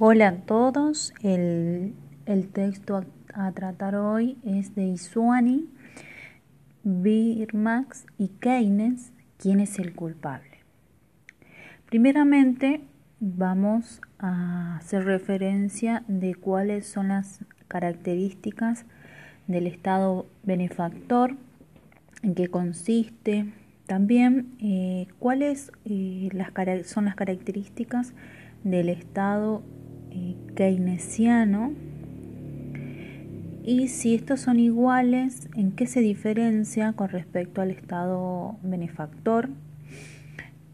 Hola a todos, el, texto a, tratar hoy es de Isuani, Birmax y Keynes, ¿quién es el culpable? Primeramente vamos a hacer referencia de cuáles son las características del Estado benefactor, en qué consiste, también eh, cuáles eh, son las características del Estado eh, keynesiano y si estos son iguales, en qué se diferencia con respecto al Estado benefactor.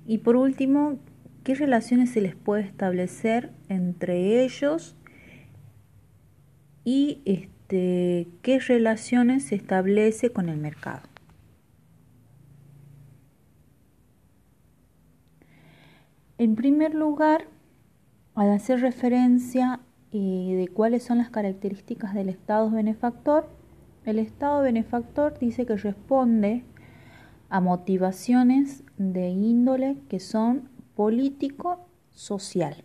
Y por último, qué relaciones se les puede establecer entre ellos y este, qué relaciones se establece con el mercado. En primer lugar, al hacer referencia eh, de cuáles son las características del Estado benefactor, el Estado benefactor dice que responde a motivaciones de índole que son político-social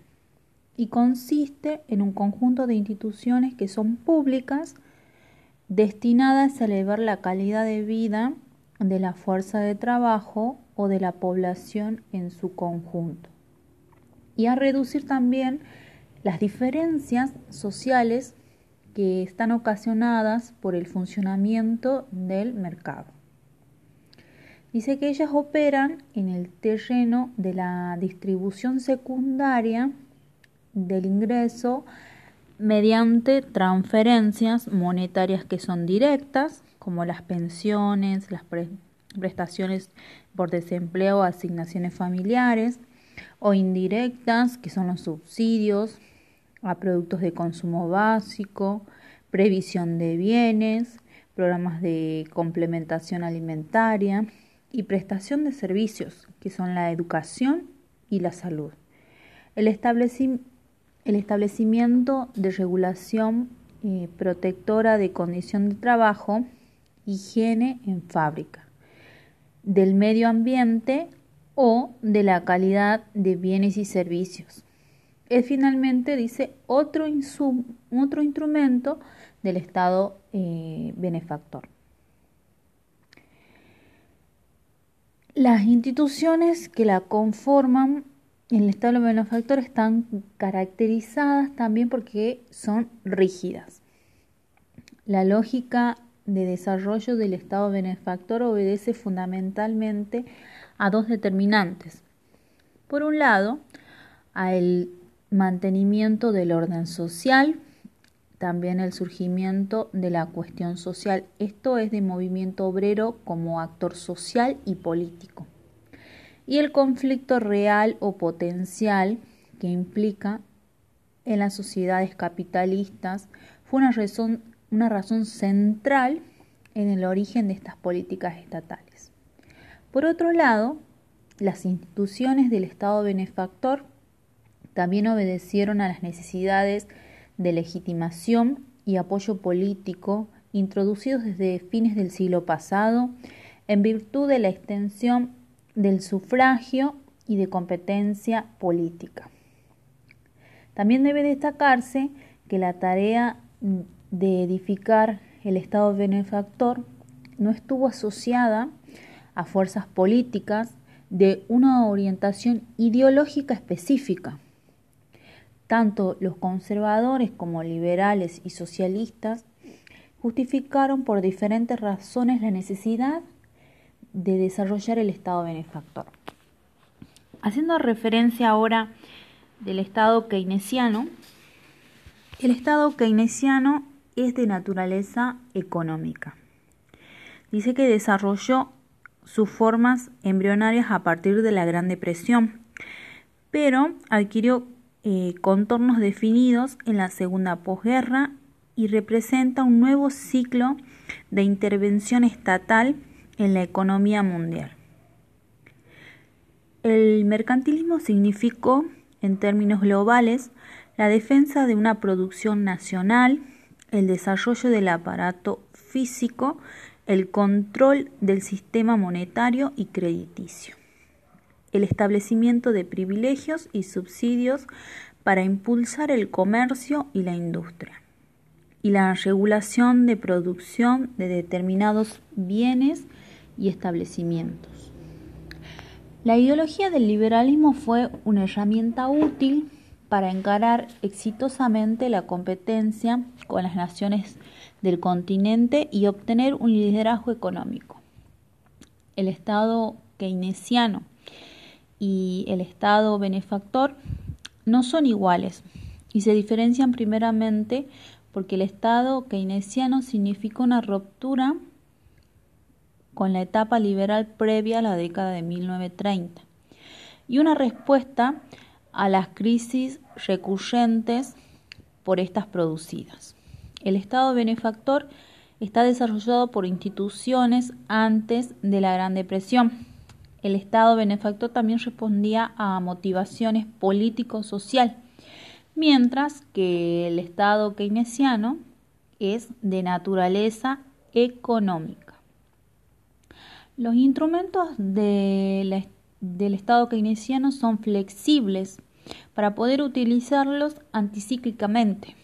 y consiste en un conjunto de instituciones que son públicas destinadas a elevar la calidad de vida de la fuerza de trabajo o de la población en su conjunto y a reducir también las diferencias sociales que están ocasionadas por el funcionamiento del mercado. Dice que ellas operan en el terreno de la distribución secundaria del ingreso mediante transferencias monetarias que son directas, como las pensiones, las prestaciones por desempleo, asignaciones familiares, o indirectas, que son los subsidios a productos de consumo básico, previsión de bienes, programas de complementación alimentaria y prestación de servicios, que son la educación y la salud. El, establecimiento de regulación eh, protectora de condición de trabajo, higiene en fábrica, del medio ambiente o de la calidad de bienes y servicios. Es finalmente, dice, otro, otro instrumento del Estado eh, benefactor. Las instituciones que la conforman en el Estado benefactor están caracterizadas también porque son rígidas. La lógica de desarrollo del Estado benefactor obedece fundamentalmente a dos determinantes. Por un lado, al mantenimiento del orden social, también el surgimiento de la cuestión social, esto es de movimiento obrero como actor social y político, y el conflicto real o potencial que implica en las sociedades capitalistas fue una razón, una razón central en el origen de estas políticas estatales. Por otro lado, las instituciones del Estado benefactor también obedecieron a las necesidades de legitimación y apoyo político introducidos desde fines del siglo pasado en virtud de la extensión del sufragio y de competencia política. También debe destacarse que la tarea de edificar el Estado benefactor no estuvo asociada a fuerzas políticas de una orientación ideológica específica. Tanto los conservadores como liberales y socialistas justificaron por diferentes razones la necesidad de desarrollar el Estado benefactor. Haciendo referencia ahora del Estado keynesiano, el Estado keynesiano es de naturaleza económica. Dice que desarrolló sus formas embrionarias a partir de la Gran Depresión, pero adquirió eh, contornos definidos en la segunda posguerra y representa un nuevo ciclo de intervención estatal en la economía mundial. El mercantilismo significó, en términos globales, la defensa de una producción nacional, el desarrollo del aparato físico el control del sistema monetario y crediticio. el establecimiento de privilegios y subsidios para impulsar el comercio y la industria, y la regulación de producción de determinados bienes y establecimientos. La ideología del liberalismo fue una herramienta útil para encarar exitosamente la competencia con las naciones del continente y obtener un liderazgo económico. El Estado keynesiano y el Estado benefactor no son iguales y se diferencian primeramente porque el Estado keynesiano significa una ruptura con la etapa liberal previa a la década de 1930 y una respuesta a las crisis recurrentes por estas producidas. El Estado benefactor está desarrollado por instituciones antes de la Gran Depresión el Estado benefactor también respondía a motivaciones político-social, mientras que el Estado keynesiano es de naturaleza económica. Los instrumentos del Estado keynesiano son flexibles para poder utilizarlos anticíclicamente.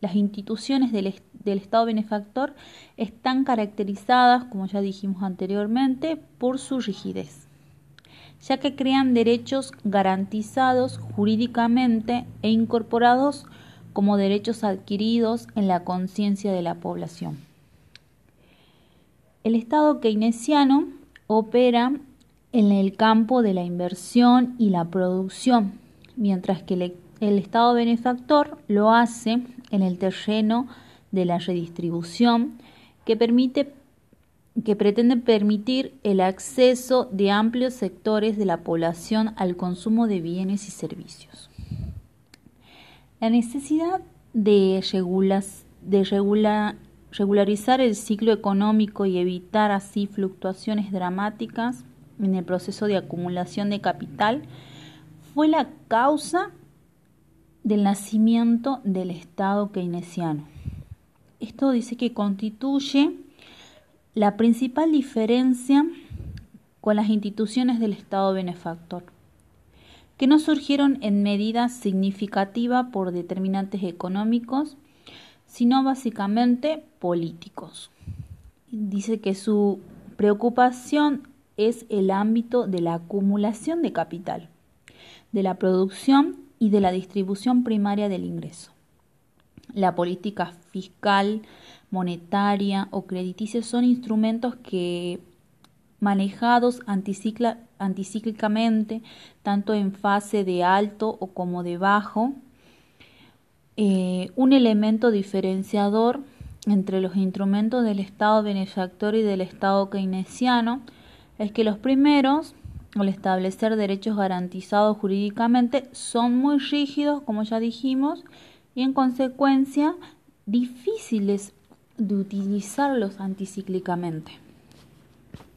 Las instituciones del, del Estado benefactor están caracterizadas, como ya dijimos anteriormente, por su rigidez, ya que crean derechos garantizados jurídicamente e incorporados como derechos adquiridos en la conciencia de la población. El Estado keynesiano opera en el campo de la inversión y la producción, mientras que el, el Estado benefactor lo hace en el terreno de la redistribución que, permite, que pretende permitir el acceso de amplios sectores de la población al consumo de bienes y servicios. La necesidad de regularizar el ciclo económico y evitar así fluctuaciones dramáticas en el proceso de acumulación de capital fue la causa del nacimiento del Estado keynesiano. Esto dice que constituye la principal diferencia con las instituciones del Estado benefactor, que no surgieron en medida significativa por determinantes económicos, sino básicamente políticos. Dice que su preocupación es el ámbito de la acumulación de capital, de la producción y de la distribución primaria del ingreso. La política fiscal, monetaria o crediticia son instrumentos que manejados anticíclicamente, tanto en fase de alto o como de bajo, eh, un elemento diferenciador entre los instrumentos del Estado benefactor y del Estado keynesiano es que los primeros, al establecer derechos garantizados jurídicamente, son muy rígidos, como ya dijimos, y en consecuencia difíciles de utilizarlos anticíclicamente.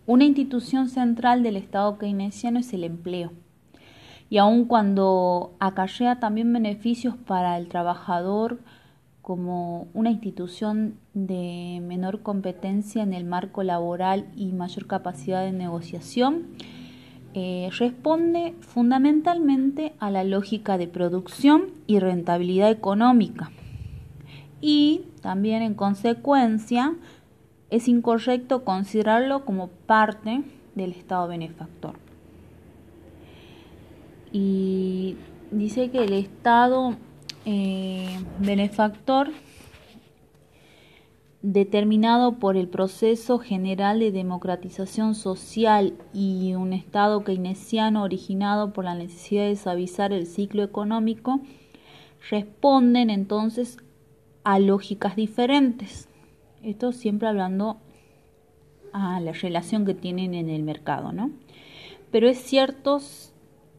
Una institución central del Estado keynesiano es el empleo. Y aun cuando acarrea también beneficios para el trabajador como una institución de menor competencia en el marco laboral y mayor capacidad de negociación, eh, responde fundamentalmente a la lógica de producción y rentabilidad económica. Y también en consecuencia es incorrecto considerarlo como parte del Estado benefactor. Y dice que el Estado eh, benefactor determinado por el proceso general de democratización social y un Estado keynesiano originado por la necesidad de suavizar el ciclo económico, responden entonces a lógicas diferentes. Esto siempre hablando a la relación que tienen en el mercado, ¿no? Pero es cierto,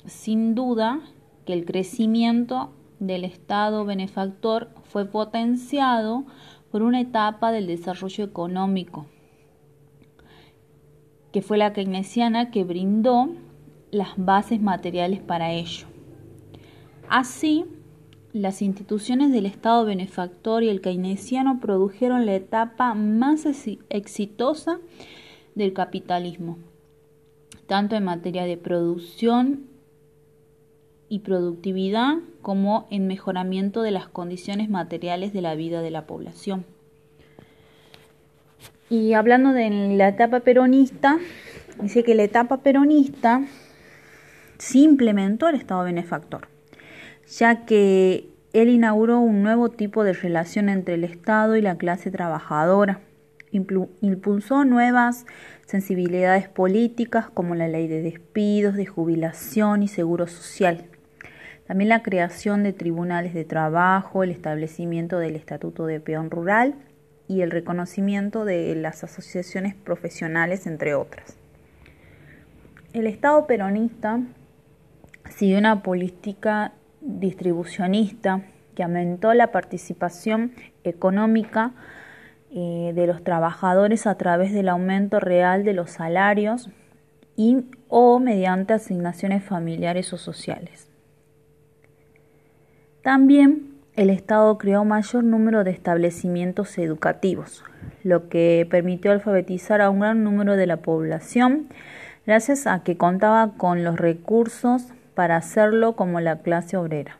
sin duda, que el crecimiento del Estado benefactor fue potenciado por una etapa del desarrollo económico, que fue la keynesiana que brindó las bases materiales para ello. Así, las instituciones del Estado benefactor y el keynesiano produjeron la etapa más exitosa del capitalismo, tanto en materia de producción y productividad como en mejoramiento de las condiciones materiales de la vida de la población. Y hablando de la etapa peronista, dice que la etapa peronista sí implementó el Estado benefactor, ya que él inauguró un nuevo tipo de relación entre el Estado y la clase trabajadora, impulsó nuevas sensibilidades políticas como la ley de despidos, de jubilación y seguro social. También la creación de tribunales de trabajo, el establecimiento del Estatuto de Peón Rural y el reconocimiento de las asociaciones profesionales, entre otras. El Estado peronista siguió una política distribucionista que aumentó la participación económica eh, de los trabajadores a través del aumento real de los salarios y o mediante asignaciones familiares o sociales. También el Estado creó mayor número de establecimientos educativos, lo que permitió alfabetizar a un gran número de la población, gracias a que contaba con los recursos para hacerlo como la clase obrera.